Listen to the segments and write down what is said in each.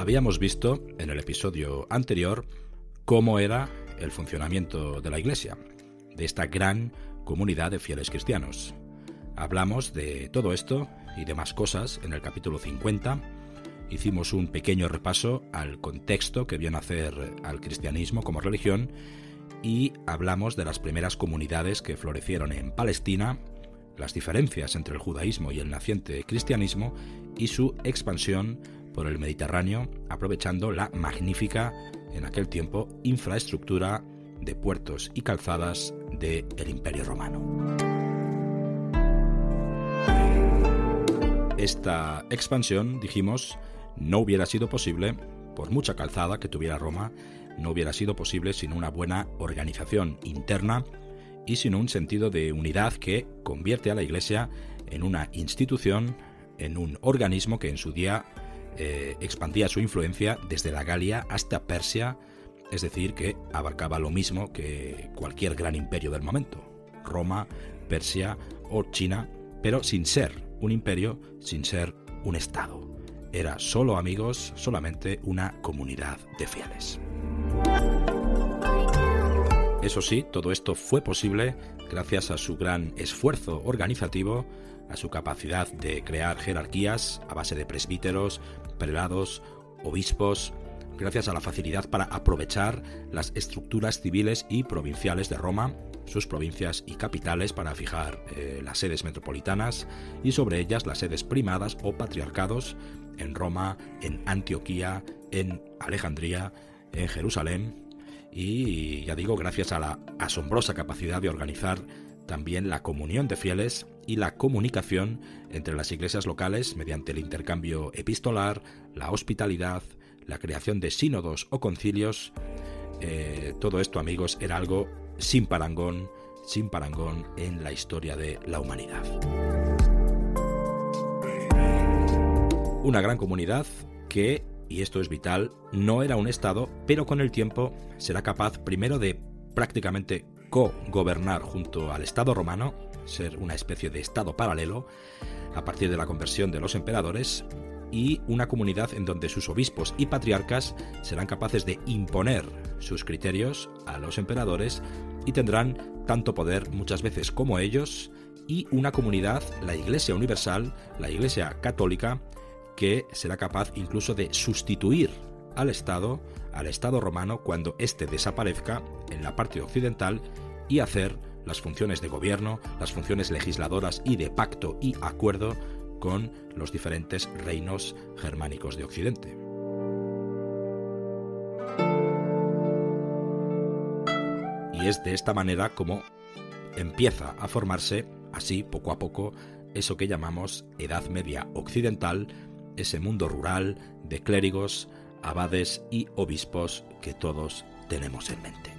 Habíamos visto en el episodio anterior cómo era el funcionamiento de la Iglesia, de esta gran comunidad de fieles cristianos. Hablamos de todo esto y demás cosas en el capítulo 50. Hicimos un pequeño repaso al contexto que viene a hacer al cristianismo como religión y hablamos de las primeras comunidades que florecieron en Palestina, las diferencias entre el judaísmo y el naciente cristianismo y su expansión por el Mediterráneo, aprovechando la magnífica, en aquel tiempo, infraestructura de puertos y calzadas del Imperio Romano. Esta expansión, dijimos, no hubiera sido posible, por mucha calzada que tuviera Roma, no hubiera sido posible sin una buena organización interna y sin un sentido de unidad que convierte a la Iglesia en una institución, en un organismo que en su día eh, expandía su influencia desde la Galia hasta Persia, es decir, que abarcaba lo mismo que cualquier gran imperio del momento, Roma, Persia o China, pero sin ser un imperio, sin ser un Estado. Era solo amigos, solamente una comunidad de fieles. Eso sí, todo esto fue posible gracias a su gran esfuerzo organizativo, a su capacidad de crear jerarquías a base de presbíteros, prelados, obispos, gracias a la facilidad para aprovechar las estructuras civiles y provinciales de Roma, sus provincias y capitales para fijar eh, las sedes metropolitanas y sobre ellas las sedes primadas o patriarcados en Roma, en Antioquía, en Alejandría, en Jerusalén. Y ya digo gracias a la asombrosa capacidad de organizar también la comunión de fieles y la comunicación entre las iglesias locales mediante el intercambio epistolar, la hospitalidad, la creación de sínodos o concilios. Eh, todo esto, amigos, era algo sin parangón, sin parangón en la historia de la humanidad. Una gran comunidad que, y esto es vital, no era un Estado, pero con el tiempo será capaz primero de prácticamente co-gobernar junto al Estado romano, ser una especie de Estado paralelo, a partir de la conversión de los emperadores, y una comunidad en donde sus obispos y patriarcas serán capaces de imponer sus criterios a los emperadores y tendrán tanto poder muchas veces como ellos, y una comunidad, la Iglesia Universal, la Iglesia Católica, que será capaz incluso de sustituir al Estado, al Estado romano, cuando éste desaparezca en la parte occidental y hacer las funciones de gobierno, las funciones legisladoras y de pacto y acuerdo con los diferentes reinos germánicos de Occidente. Y es de esta manera como empieza a formarse, así poco a poco, eso que llamamos Edad Media Occidental, ese mundo rural de clérigos, abades y obispos que todos tenemos en mente.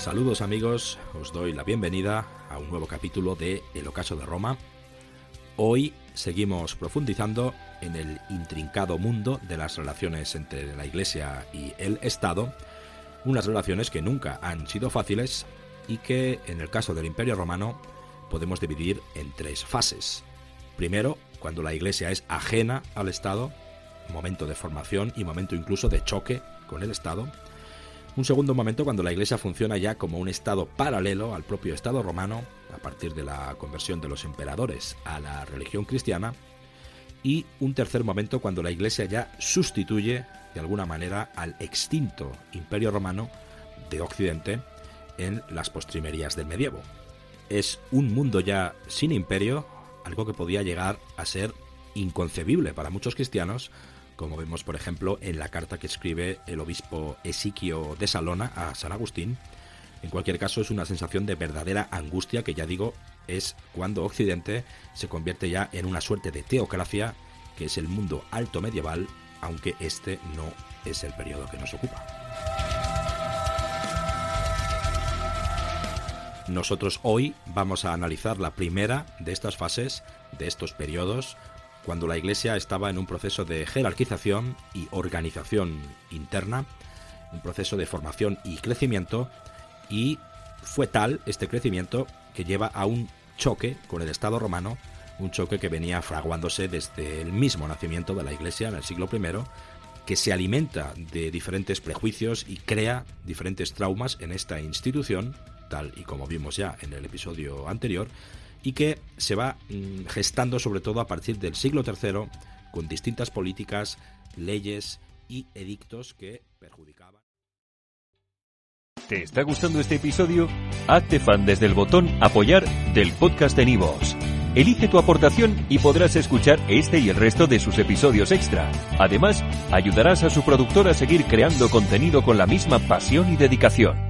Saludos amigos, os doy la bienvenida a un nuevo capítulo de El Ocaso de Roma. Hoy seguimos profundizando en el intrincado mundo de las relaciones entre la Iglesia y el Estado, unas relaciones que nunca han sido fáciles y que en el caso del Imperio Romano podemos dividir en tres fases. Primero, cuando la Iglesia es ajena al Estado, momento de formación y momento incluso de choque con el Estado. Un segundo momento cuando la Iglesia funciona ya como un Estado paralelo al propio Estado romano, a partir de la conversión de los emperadores a la religión cristiana. Y un tercer momento cuando la Iglesia ya sustituye de alguna manera al extinto Imperio romano de Occidente en las postrimerías del medievo. Es un mundo ya sin imperio, algo que podía llegar a ser inconcebible para muchos cristianos, como vemos por ejemplo en la carta que escribe el obispo Esiquio de Salona a San Agustín. En cualquier caso es una sensación de verdadera angustia que ya digo es cuando Occidente se convierte ya en una suerte de teocracia que es el mundo alto medieval, aunque este no es el periodo que nos ocupa. Nosotros hoy vamos a analizar la primera de estas fases, de estos periodos, cuando la Iglesia estaba en un proceso de jerarquización y organización interna, un proceso de formación y crecimiento, y fue tal este crecimiento que lleva a un choque con el Estado romano, un choque que venía fraguándose desde el mismo nacimiento de la Iglesia en el siglo I, que se alimenta de diferentes prejuicios y crea diferentes traumas en esta institución, tal y como vimos ya en el episodio anterior, y que se va mm, gestando sobre todo a partir del siglo III con distintas políticas, leyes y edictos que perjudicaban. ¿Te está gustando este episodio? Hazte fan desde el botón apoyar del podcast de Nivos. Elige tu aportación y podrás escuchar este y el resto de sus episodios extra. Además, ayudarás a su productor a seguir creando contenido con la misma pasión y dedicación.